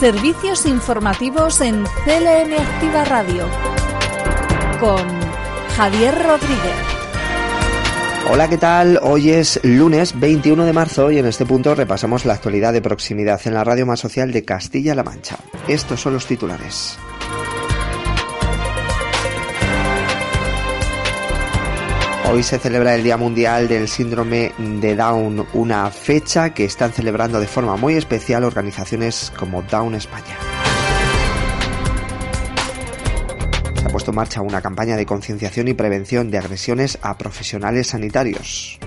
Servicios informativos en CLM Activa Radio con Javier Rodríguez. Hola, ¿qué tal? Hoy es lunes 21 de marzo y en este punto repasamos la actualidad de proximidad en la radio más social de Castilla-La Mancha. Estos son los titulares. Hoy se celebra el Día Mundial del Síndrome de Down, una fecha que están celebrando de forma muy especial organizaciones como Down España. Se ha puesto en marcha una campaña de concienciación y prevención de agresiones a profesionales sanitarios.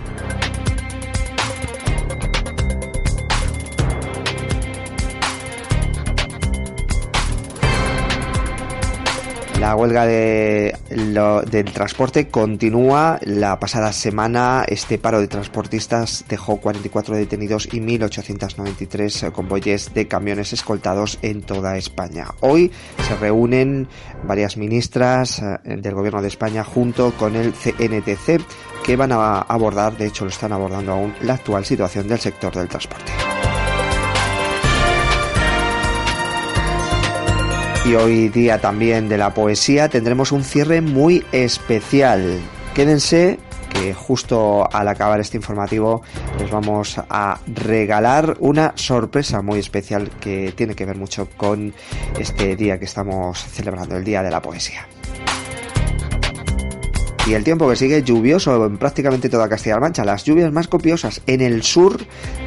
La huelga de, del transporte continúa. La pasada semana este paro de transportistas dejó 44 detenidos y 1.893 convoyes de camiones escoltados en toda España. Hoy se reúnen varias ministras eh, del Gobierno de España junto con el CNTC que van a abordar, de hecho lo están abordando aún, la actual situación del sector del transporte. Y hoy día también de la poesía tendremos un cierre muy especial. Quédense que justo al acabar este informativo les vamos a regalar una sorpresa muy especial que tiene que ver mucho con este día que estamos celebrando, el Día de la Poesía y el tiempo que sigue lluvioso en prácticamente toda Castilla-La Mancha. Las lluvias más copiosas en el sur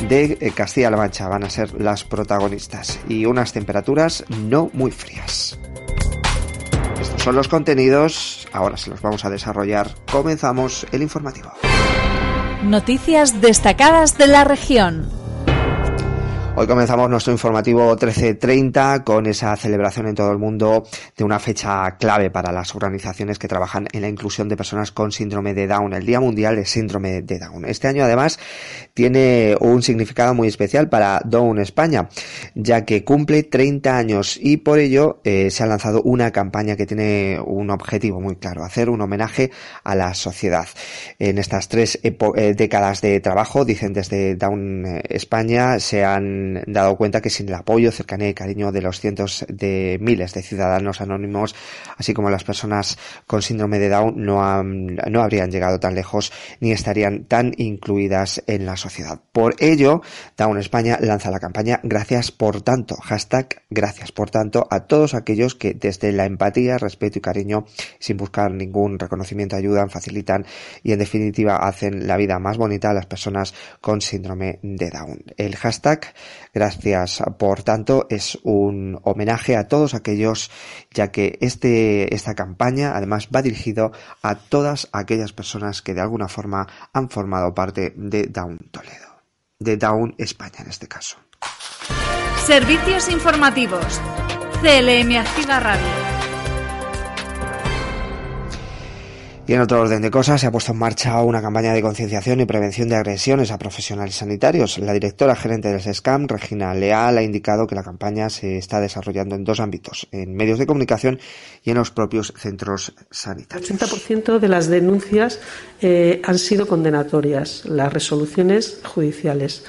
de eh, Castilla-La Mancha van a ser las protagonistas y unas temperaturas no muy frías. Estos son los contenidos, ahora se los vamos a desarrollar. Comenzamos el informativo. Noticias destacadas de la región. Hoy comenzamos nuestro informativo 1330 con esa celebración en todo el mundo de una fecha clave para las organizaciones que trabajan en la inclusión de personas con síndrome de Down, el Día Mundial de Síndrome de Down. Este año además tiene un significado muy especial para Down España, ya que cumple 30 años y por ello eh, se ha lanzado una campaña que tiene un objetivo muy claro, hacer un homenaje a la sociedad. En estas tres eh, décadas de trabajo, dicen desde Down eh, España, se han dado cuenta que sin el apoyo, cercanía y cariño de los cientos de miles de ciudadanos anónimos, así como las personas con síndrome de Down, no, no habrían llegado tan lejos ni estarían tan incluidas en la sociedad. Por ello, Down España lanza la campaña Gracias por tanto, hashtag Gracias por tanto a todos aquellos que desde la empatía, respeto y cariño, sin buscar ningún reconocimiento, ayudan, facilitan y en definitiva hacen la vida más bonita a las personas con síndrome de Down. El hashtag Gracias, por tanto, es un homenaje a todos aquellos, ya que este, esta campaña además va dirigido a todas aquellas personas que de alguna forma han formado parte de Down Toledo, de Down España en este caso. Servicios informativos. CLM Activa Radio. Y en otro orden de cosas, se ha puesto en marcha una campaña de concienciación y prevención de agresiones a profesionales sanitarios. La directora gerente del SESCAM, Regina Leal, ha indicado que la campaña se está desarrollando en dos ámbitos, en medios de comunicación y en los propios centros sanitarios. El 80% de las denuncias eh, han sido condenatorias, las resoluciones judiciales.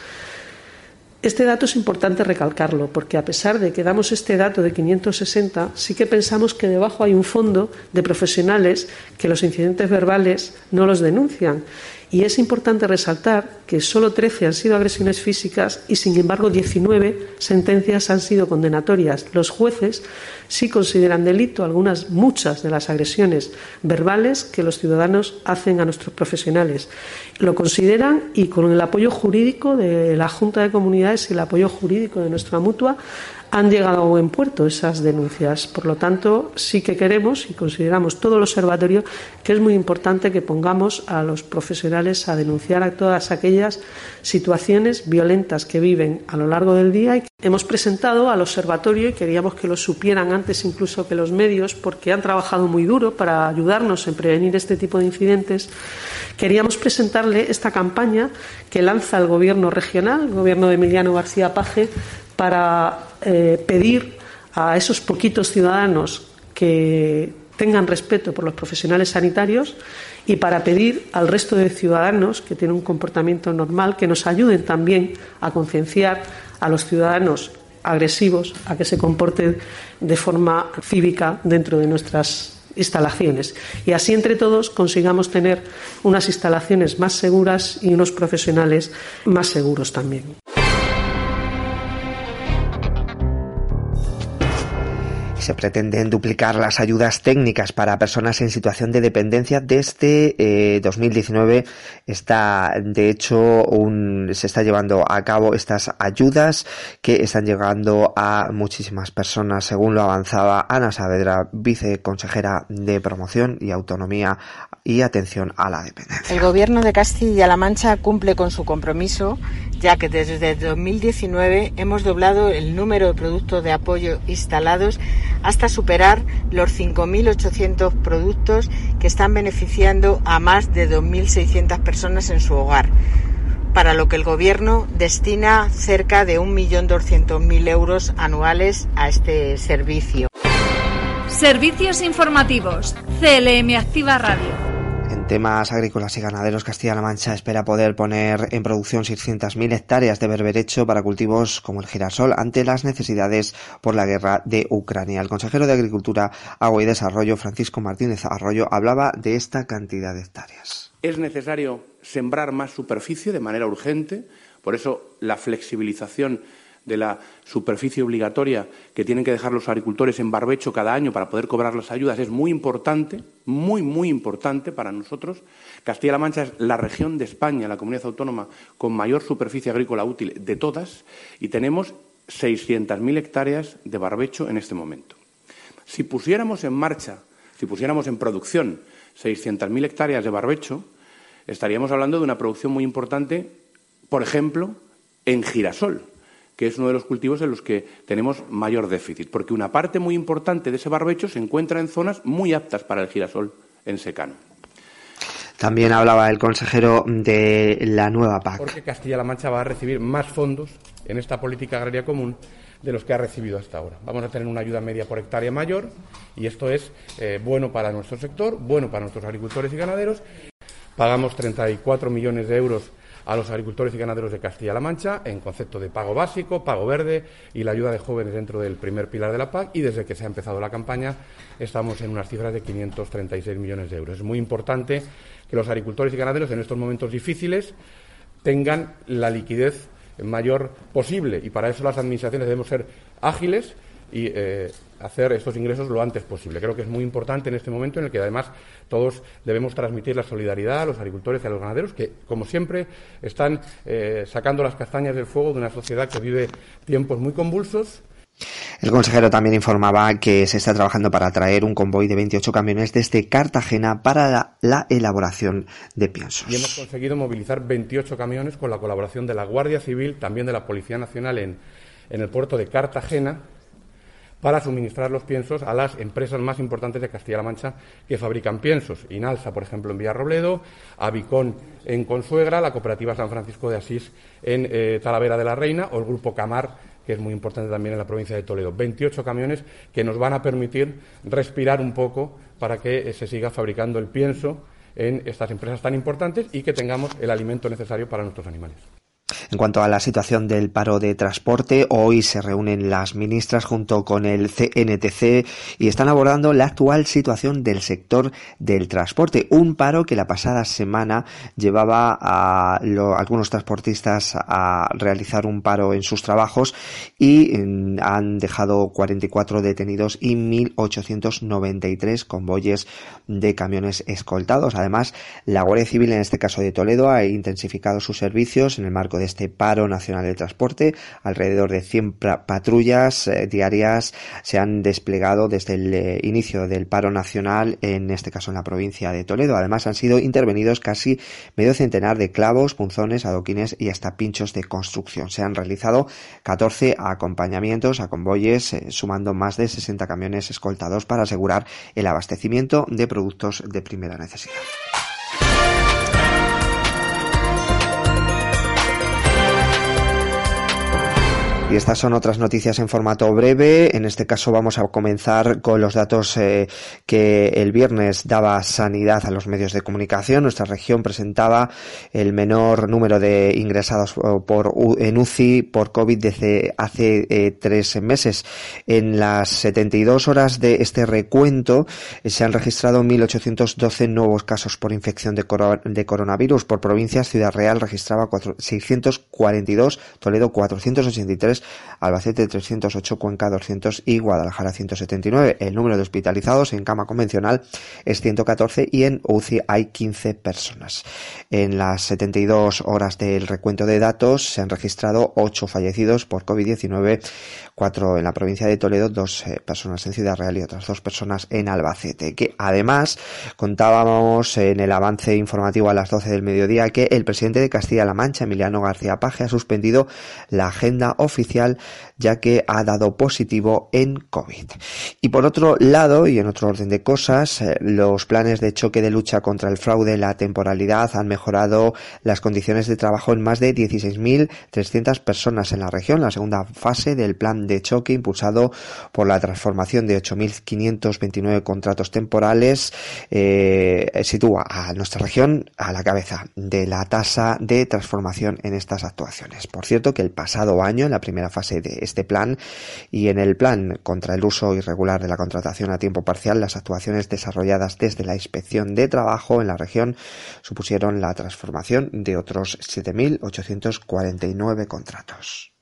Este dato es importante recalcarlo, porque a pesar de que damos este dato de 560, sí que pensamos que debajo hay un fondo de profesionales que los incidentes verbales no los denuncian y es importante resaltar que solo 13 han sido agresiones físicas y, sin embargo, 19 sentencias han sido condenatorias. Los jueces sí consideran delito algunas, muchas de las agresiones verbales que los ciudadanos hacen a nuestros profesionales. Lo consideran y con el apoyo jurídico de la Junta de Comunidades y el apoyo jurídico de nuestra mutua han llegado a buen puerto esas denuncias. Por lo tanto, sí que queremos y consideramos todo el observatorio que es muy importante que pongamos a los profesionales a denunciar a todas aquellas situaciones violentas que viven a lo largo del día. Hemos presentado al observatorio y queríamos que lo supieran antes incluso que los medios, porque han trabajado muy duro para ayudarnos en prevenir este tipo de incidentes. Queríamos presentarle esta campaña que lanza el Gobierno regional, el Gobierno de Emiliano García Paje, para eh, pedir a esos poquitos ciudadanos que tengan respeto por los profesionales sanitarios y para pedir al resto de ciudadanos que tienen un comportamiento normal que nos ayuden también a concienciar a los ciudadanos agresivos, a que se comporten de forma cívica dentro de nuestras instalaciones. Y así entre todos consigamos tener unas instalaciones más seguras y unos profesionales más seguros también. Se pretenden duplicar las ayudas técnicas para personas en situación de dependencia desde 2019. Eh, está, de hecho, se está llevando a cabo estas ayudas que están llegando a muchísimas personas, según lo avanzaba Ana Saavedra, viceconsejera de Promoción y Autonomía y Atención a la Dependencia. El Gobierno de Castilla-La Mancha cumple con su compromiso, ya que desde 2019 hemos doblado el número de productos de apoyo instalados hasta superar los 5.800 productos que están beneficiando a más de 2.600 personas en su hogar, para lo que el Gobierno destina cerca de 1.200.000 euros anuales a este servicio. Servicios informativos. CLM Activa Radio temas agrícolas y ganaderos, Castilla-La Mancha espera poder poner en producción 600.000 hectáreas de berberecho para cultivos como el girasol ante las necesidades por la guerra de Ucrania. El consejero de Agricultura, Agua y Desarrollo, Francisco Martínez Arroyo, hablaba de esta cantidad de hectáreas. Es necesario sembrar más superficie de manera urgente, por eso la flexibilización de la superficie obligatoria que tienen que dejar los agricultores en barbecho cada año para poder cobrar las ayudas es muy importante, muy, muy importante para nosotros. Castilla-La Mancha es la región de España, la comunidad autónoma con mayor superficie agrícola útil de todas y tenemos 600.000 hectáreas de barbecho en este momento. Si pusiéramos en marcha, si pusiéramos en producción 600.000 hectáreas de barbecho, estaríamos hablando de una producción muy importante, por ejemplo, en girasol que es uno de los cultivos en los que tenemos mayor déficit, porque una parte muy importante de ese barbecho se encuentra en zonas muy aptas para el girasol en secano. También hablaba el consejero de la nueva PAC. Porque Castilla-La Mancha va a recibir más fondos en esta política agraria común de los que ha recibido hasta ahora. Vamos a tener una ayuda media por hectárea mayor y esto es eh, bueno para nuestro sector, bueno para nuestros agricultores y ganaderos. Pagamos 34 millones de euros a los agricultores y ganaderos de Castilla-La Mancha en concepto de pago básico, pago verde y la ayuda de jóvenes dentro del primer pilar de la PAC. Y desde que se ha empezado la campaña estamos en unas cifras de 536 millones de euros. Es muy importante que los agricultores y ganaderos en estos momentos difíciles tengan la liquidez mayor posible y para eso las administraciones debemos ser ágiles y eh, hacer estos ingresos lo antes posible. Creo que es muy importante en este momento en el que además todos debemos transmitir la solidaridad a los agricultores y a los ganaderos que, como siempre, están eh, sacando las castañas del fuego de una sociedad que vive tiempos muy convulsos. El consejero también informaba que se está trabajando para traer un convoy de 28 camiones desde Cartagena para la, elaboración de piensos. Y hemos conseguido movilizar 28 camiones con la colaboración de la Guardia Civil, también de la Policía Nacional en, en el puerto de Cartagena, para suministrar los piensos a las empresas más importantes de Castilla-La Mancha que fabrican piensos. Inalsa, por ejemplo, en Villarrobledo, Avicón en Consuegra, la Cooperativa San Francisco de Asís en eh, Talavera de la Reina o el Grupo Camar, que es muy importante también en la provincia de Toledo. 28 camiones que nos van a permitir respirar un poco para que eh, se siga fabricando el pienso en estas empresas tan importantes y que tengamos el alimento necesario para nuestros animales. En cuanto a la situación del paro de transporte, hoy se reúnen las ministras junto con el CNTC y están abordando la actual situación del sector del transporte. Un paro que la pasada semana llevaba a algunos transportistas a realizar un paro en sus trabajos y mm, han dejado 44 detenidos y 1.893 convoyes de camiones escoltados. Además, la Guardia Civil, en este caso de Toledo, ha intensificado sus servicios en el marco de este paro nacional de transporte. Alrededor de 100 patrullas eh, diarias se han desplegado desde el eh, inicio del paro nacional, en este caso en la provincia de Toledo. Además han sido intervenidos casi medio centenar de clavos, punzones, adoquines y hasta pinchos de construcción. Se han realizado 14 acompañamientos a convoyes, eh, sumando más de 60 camiones escoltados para asegurar el abastecimiento de productos de primera necesidad. Y estas son otras noticias en formato breve. En este caso vamos a comenzar con los datos eh, que el viernes daba sanidad a los medios de comunicación. Nuestra región presentaba el menor número de ingresados eh, por en UCI por COVID desde hace eh, tres meses. En las 72 horas de este recuento se han registrado 1.812 nuevos casos por infección de, de coronavirus. Por provincias, Ciudad Real registraba 642, Toledo 483, Albacete 308, Cuenca 200 y Guadalajara 179. El número de hospitalizados en cama convencional es 114 y en UCI hay 15 personas. En las 72 horas del recuento de datos se han registrado 8 fallecidos por COVID-19, 4 en la provincia de Toledo, 2 eh, personas en Ciudad Real y otras 2 personas en Albacete. Que además contábamos en el avance informativo a las 12 del mediodía que el presidente de Castilla-La Mancha, Emiliano García Paje, ha suspendido la agenda oficial ya que ha dado positivo en COVID. Y por otro lado, y en otro orden de cosas, eh, los planes de choque de lucha contra el fraude y la temporalidad han mejorado las condiciones de trabajo en más de 16.300 personas en la región. La segunda fase del plan de choque impulsado por la transformación de 8.529 contratos temporales eh, sitúa a nuestra región a la cabeza de la tasa de transformación en estas actuaciones. Por cierto que el pasado año, en la primera fase de este plan y en el plan contra el uso irregular de la contratación a tiempo parcial, las actuaciones desarrolladas desde la inspección de trabajo en la región supusieron la transformación de otros 7.849 contratos.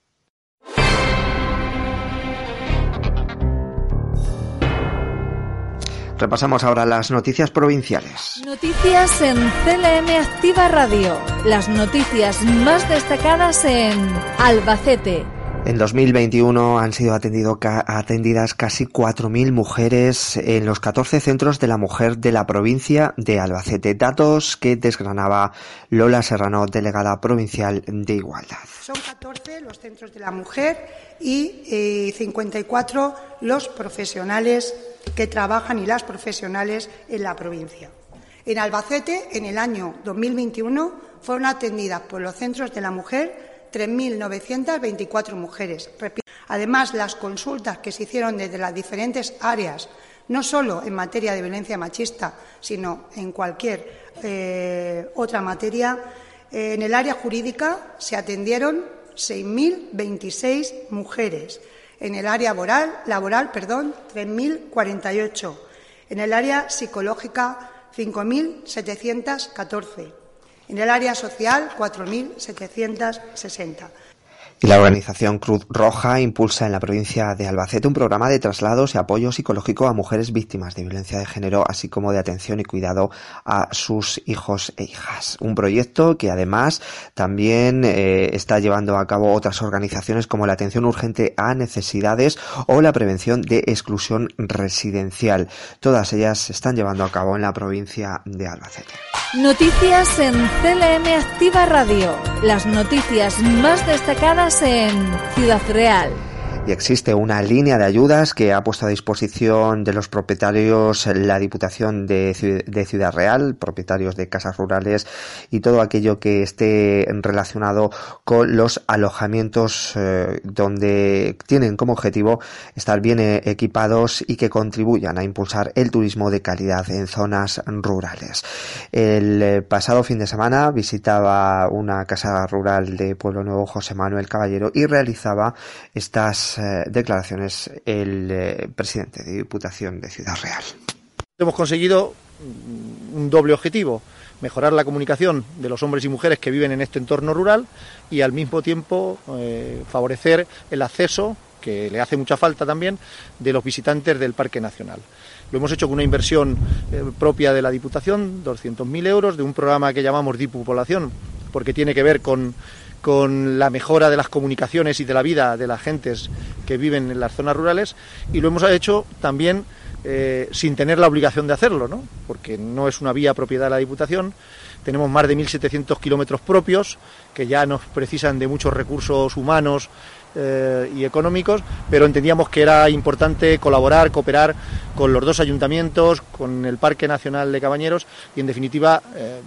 Repasamos ahora las noticias provinciales. Noticias en CLM Activa Radio. Las noticias más destacadas en Albacete. En 2021 han sido atendido, atendidas casi 4.000 mujeres en los 14 centros de la mujer de la provincia de Albacete. Datos que desgranaba Lola Serrano, delegada provincial de Igualdad. Son 14 los centros de la mujer y 54 eh, los profesionales que trabajan y las profesionales en la provincia. En Albacete, en el año 2021, fueron atendidas por los centros de la mujer 3.924 mujeres. Además, las consultas que se hicieron desde las diferentes áreas, no solo en materia de violencia machista, sino en cualquier eh, otra materia, eh, en el área jurídica se atendieron 6.026 mujeres en el área laboral, laboral perdón, 3.048. En el área psicológica, 5.714. En el área social, 4.760. La organización Cruz Roja impulsa en la provincia de Albacete un programa de traslados y apoyo psicológico a mujeres víctimas de violencia de género, así como de atención y cuidado a sus hijos e hijas. Un proyecto que además también eh, está llevando a cabo otras organizaciones como la atención urgente a necesidades o la prevención de exclusión residencial. Todas ellas se están llevando a cabo en la provincia de Albacete. Noticias en CLM Activa Radio. Las noticias más destacadas en Ciudad Real y existe una línea de ayudas que ha puesto a disposición de los propietarios la Diputación de, Ciudad Real, propietarios de casas rurales y todo aquello que esté relacionado con los alojamientos eh, donde tienen como objetivo estar bien eh, equipados y que contribuyan a impulsar el turismo de calidad en zonas rurales. El eh, pasado fin de semana visitaba una casa rural de Pueblo Nuevo José Manuel Caballero y realizaba estas eh, declaraciones el eh, presidente de Diputación de Ciudad Real. Hemos conseguido un doble objetivo, mejorar la comunicación de los hombres y mujeres que viven en este entorno rural y al mismo tiempo eh, favorecer el acceso, que le hace mucha falta también, de los visitantes del Parque Nacional. Lo hemos hecho con una inversión propia de la Diputación, 200.000 euros, de un programa que llamamos Dipu Población, porque tiene que ver con con la mejora de las comunicaciones y de la vida de las gentes que viven en las zonas rurales y lo hemos hecho también eh, sin tener la obligación de hacerlo, ¿no? porque no es una vía propiedad de la Diputación. Tenemos más de 1.700 kilómetros propios que ya nos precisan de muchos recursos humanos eh, y económicos, pero entendíamos que era importante colaborar, cooperar con los dos ayuntamientos, con el Parque Nacional de Cabañeros y, en definitiva, eh,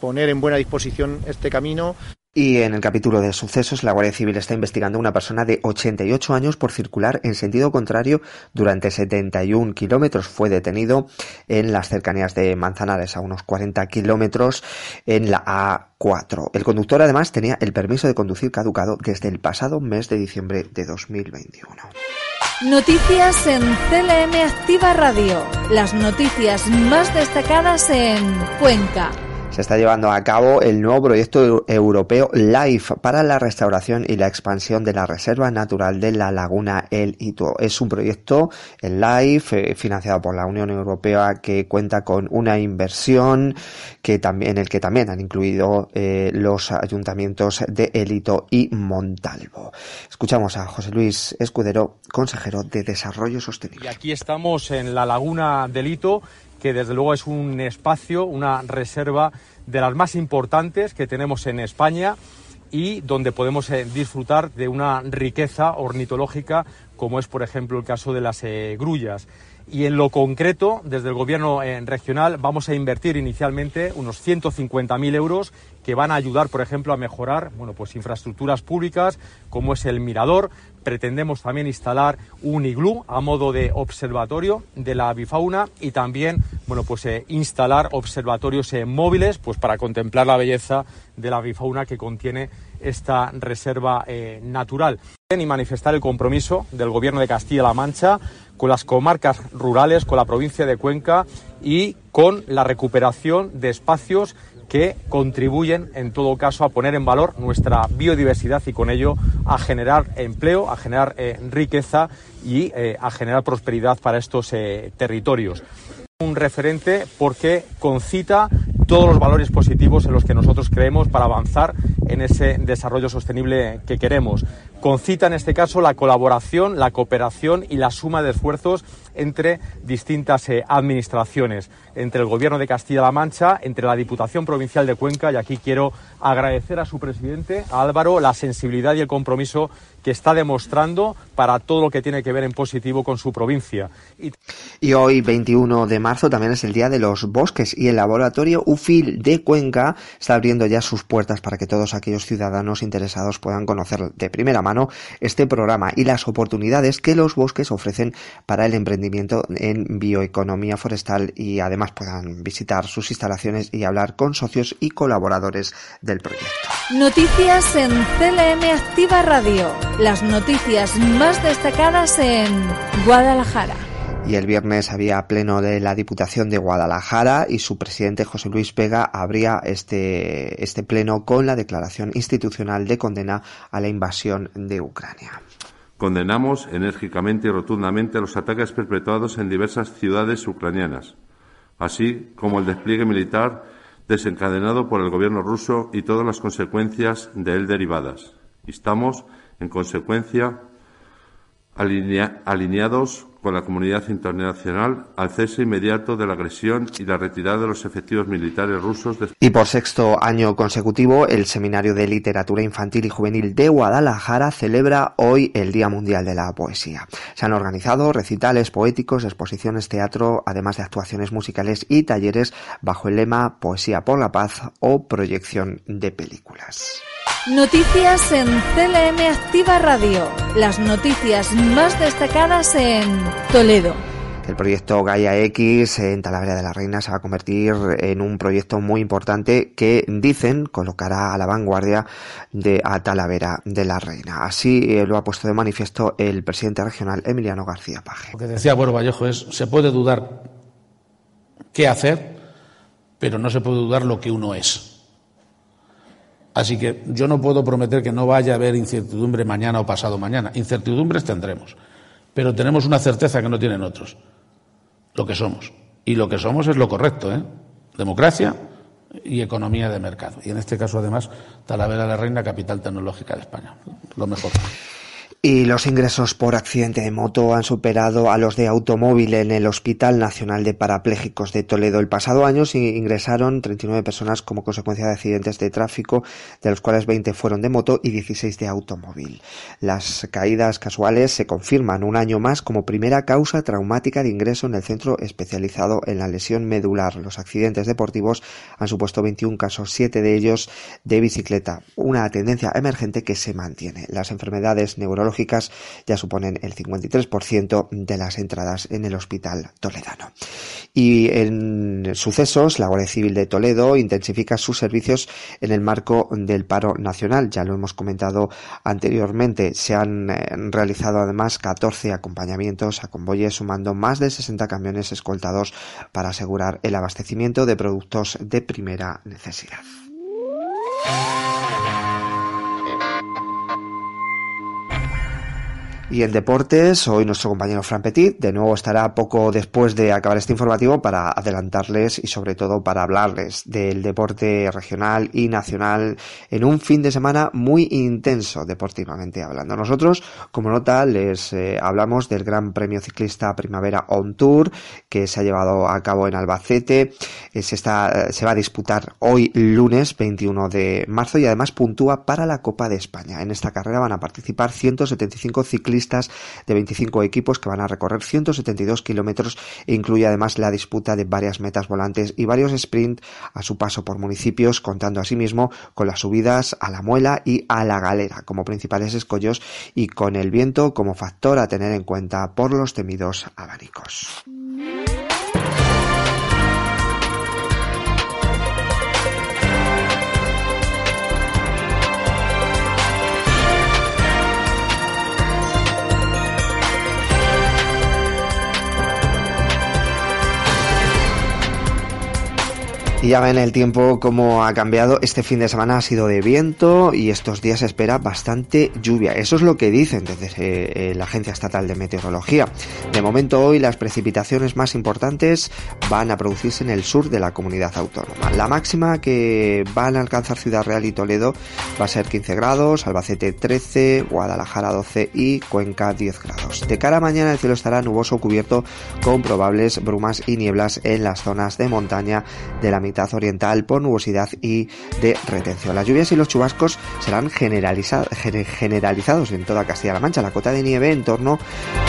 poner en buena disposición este camino. Y en el capítulo de sucesos, la Guardia Civil está investigando a una persona de 88 años por circular en sentido contrario durante 71 kilómetros. Fue detenido en las cercanías de Manzanares, a unos 40 kilómetros en la A4. El conductor además tenía el permiso de conducir caducado desde el pasado mes de diciembre de 2021. Noticias en CLM Activa Radio. Las noticias más destacadas en Cuenca se está llevando a cabo el nuevo proyecto europeo LIFE para la restauración y la expansión de la Reserva Natural de la Laguna El Hito. Es un proyecto, el LIFE, eh, financiado por la Unión Europea que cuenta con una inversión que también, en el que también han incluido eh, los ayuntamientos de El Hito y Montalvo. Escuchamos a José Luis Escudero, consejero de Desarrollo Sostenible. Y aquí estamos en la Laguna del Hito que desde luego es un espacio, una reserva de las más importantes que tenemos en España y donde podemos eh, disfrutar de una riqueza ornitológica como es por ejemplo el caso de las eh, grullas. Y en lo concreto, desde el Gobierno eh, regional vamos a invertir inicialmente unos 150.000 euros que van a ayudar, por ejemplo, a mejorar bueno, pues infraestructuras públicas como es el mirador, pretendemos también instalar un iglú a modo de observatorio de la avifauna y también bueno, pues, eh, instalar observatorios eh, móviles pues, para contemplar la belleza de la avifauna que contiene esta reserva eh, natural. Y manifestar el compromiso del Gobierno de Castilla-La Mancha con las comarcas rurales, con la provincia de Cuenca y con la recuperación de espacios que contribuyen, en todo caso, a poner en valor nuestra biodiversidad y con ello a generar empleo, a generar eh, riqueza y eh, a generar prosperidad para estos eh, territorios. Un referente porque concita todos los valores positivos en los que nosotros creemos para avanzar en ese desarrollo sostenible que queremos. Concita en este caso la colaboración, la cooperación y la suma de esfuerzos entre distintas eh, administraciones, entre el Gobierno de Castilla-La Mancha, entre la Diputación Provincial de Cuenca y aquí quiero agradecer a su presidente, a Álvaro, la sensibilidad y el compromiso que está demostrando para todo lo que tiene que ver en positivo con su provincia. Y, y hoy, 21 de marzo, también es el Día de los Bosques y el laboratorio UFIL de Cuenca está abriendo ya sus puertas para que todos aquellos ciudadanos interesados puedan conocer de primera mano este programa y las oportunidades que los bosques ofrecen para el emprendimiento en bioeconomía forestal y además puedan visitar sus instalaciones y hablar con socios y colaboradores del proyecto. Noticias en CLM Activa Radio. Las noticias más destacadas en Guadalajara y el viernes había pleno de la Diputación de Guadalajara y su presidente José Luis Vega abría este, este pleno con la declaración institucional de condena a la invasión de Ucrania. Condenamos enérgicamente y rotundamente los ataques perpetrados en diversas ciudades ucranianas, así como el despliegue militar desencadenado por el gobierno ruso y todas las consecuencias de él derivadas. Estamos, en consecuencia, alineados con la comunidad internacional al cese inmediato de la agresión y la retirada de los efectivos militares rusos. Y por sexto año consecutivo, el Seminario de Literatura Infantil y Juvenil de Guadalajara celebra hoy el Día Mundial de la Poesía. Se han organizado recitales poéticos, exposiciones teatro, además de actuaciones musicales y talleres bajo el lema Poesía por la Paz o proyección de películas. Noticias en CLM Activa Radio. Las noticias más destacadas en Toledo. El proyecto Gaia X en Talavera de la Reina se va a convertir en un proyecto muy importante que dicen colocará a la vanguardia de a Talavera de la Reina. Así eh, lo ha puesto de manifiesto el presidente regional Emiliano García Paje. Lo que decía Bueno Vallejo es se puede dudar qué hacer, pero no se puede dudar lo que uno es. Así que yo no puedo prometer que no vaya a haber incertidumbre mañana o pasado mañana. Incertidumbres tendremos, pero tenemos una certeza que no tienen otros, lo que somos. Y lo que somos es lo correcto, ¿eh? Democracia y economía de mercado. Y en este caso, además, Talavera la Reina, capital tecnológica de España. Lo mejor. Y los ingresos por accidente de moto han superado a los de automóvil en el Hospital Nacional de Parapléjicos de Toledo. El pasado año se ingresaron 39 personas como consecuencia de accidentes de tráfico, de los cuales 20 fueron de moto y 16 de automóvil. Las caídas casuales se confirman un año más como primera causa traumática de ingreso en el centro especializado en la lesión medular. Los accidentes deportivos han supuesto 21 casos, 7 de ellos de bicicleta, una tendencia emergente que se mantiene. Las enfermedades neurológicas ya suponen el 53% de las entradas en el hospital toledano. Y en sucesos, la Guardia Civil de Toledo intensifica sus servicios en el marco del paro nacional. Ya lo hemos comentado anteriormente. Se han eh, realizado además 14 acompañamientos a convoyes sumando más de 60 camiones escoltados para asegurar el abastecimiento de productos de primera necesidad. Y en deportes, hoy nuestro compañero Fran Petit de nuevo estará poco después de acabar este informativo para adelantarles y sobre todo para hablarles del deporte regional y nacional en un fin de semana muy intenso deportivamente hablando. Nosotros, como nota, les eh, hablamos del Gran Premio Ciclista Primavera On Tour que se ha llevado a cabo en Albacete. Eh, se, eh, se va a disputar hoy lunes 21 de marzo y además puntúa para la Copa de España. En esta carrera van a participar 175 ciclistas de 25 equipos que van a recorrer 172 kilómetros e incluye además la disputa de varias metas volantes y varios sprint a su paso por municipios, contando asimismo con las subidas a la muela y a la galera como principales escollos y con el viento como factor a tener en cuenta por los temidos abanicos. Y ya ven el tiempo cómo ha cambiado. Este fin de semana ha sido de viento y estos días se espera bastante lluvia. Eso es lo que dicen desde eh, la Agencia Estatal de Meteorología. De momento hoy las precipitaciones más importantes van a producirse en el sur de la comunidad autónoma. La máxima que van a alcanzar Ciudad Real y Toledo va a ser 15 grados, Albacete 13, Guadalajara 12 y Cuenca 10 grados. De cara a mañana el cielo estará nuboso cubierto con probables brumas y nieblas en las zonas de montaña de la mitad oriental por nubosidad y de retención. Las lluvias y los chubascos serán generalizados en toda Castilla-La Mancha. La cota de nieve en torno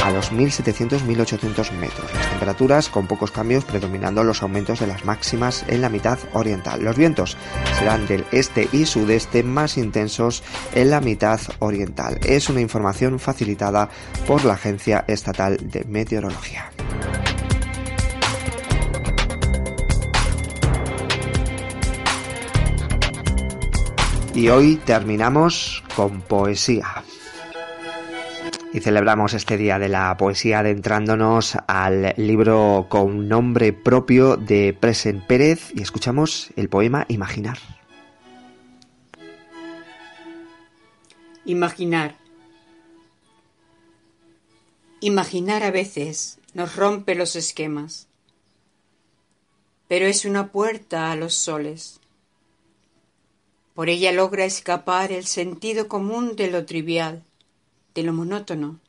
a los 1.700-1.800 metros. Las temperaturas con pocos cambios predominando los aumentos de las máximas en la mitad oriental. Los vientos serán del este y sudeste más intensos en la mitad oriental. Es una información facilitada por la Agencia Estatal de Meteorología. Y hoy terminamos con poesía. Y celebramos este día de la poesía adentrándonos al libro con nombre propio de Presen Pérez y escuchamos el poema Imaginar. Imaginar. Imaginar a veces nos rompe los esquemas, pero es una puerta a los soles por ella logra escapar el sentido común de lo trivial, de lo monótono.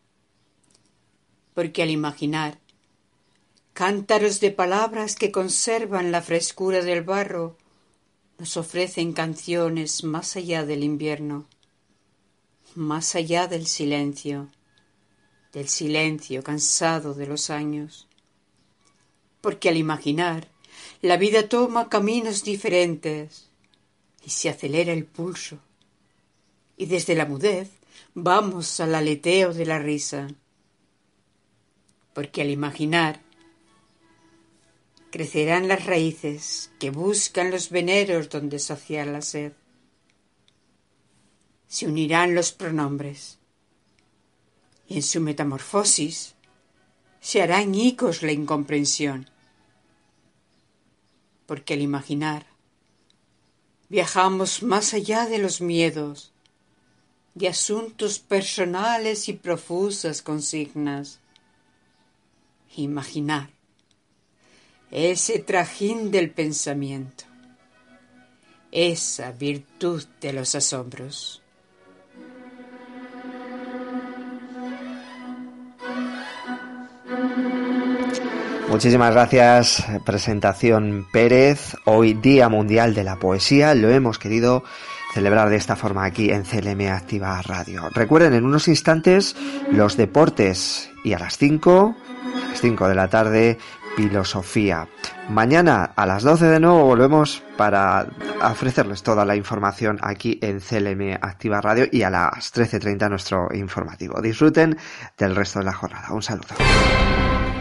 Porque al imaginar cántaros de palabras que conservan la frescura del barro, nos ofrecen canciones más allá del invierno, más allá del silencio, del silencio cansado de los años. Porque al imaginar, la vida toma caminos diferentes, y se acelera el pulso. Y desde la mudez vamos al aleteo de la risa. Porque al imaginar crecerán las raíces que buscan los veneros donde saciar la sed. Se unirán los pronombres y en su metamorfosis se harán icos la incomprensión. Porque al imaginar Viajamos más allá de los miedos, de asuntos personales y profusas consignas. Imaginar ese trajín del pensamiento, esa virtud de los asombros. Muchísimas gracias, presentación Pérez. Hoy Día Mundial de la Poesía. Lo hemos querido celebrar de esta forma aquí en CLM Activa Radio. Recuerden en unos instantes los deportes y a las 5, a las 5 de la tarde, filosofía. Mañana a las 12 de nuevo volvemos para ofrecerles toda la información aquí en CLM Activa Radio y a las 13.30 nuestro informativo. Disfruten del resto de la jornada. Un saludo.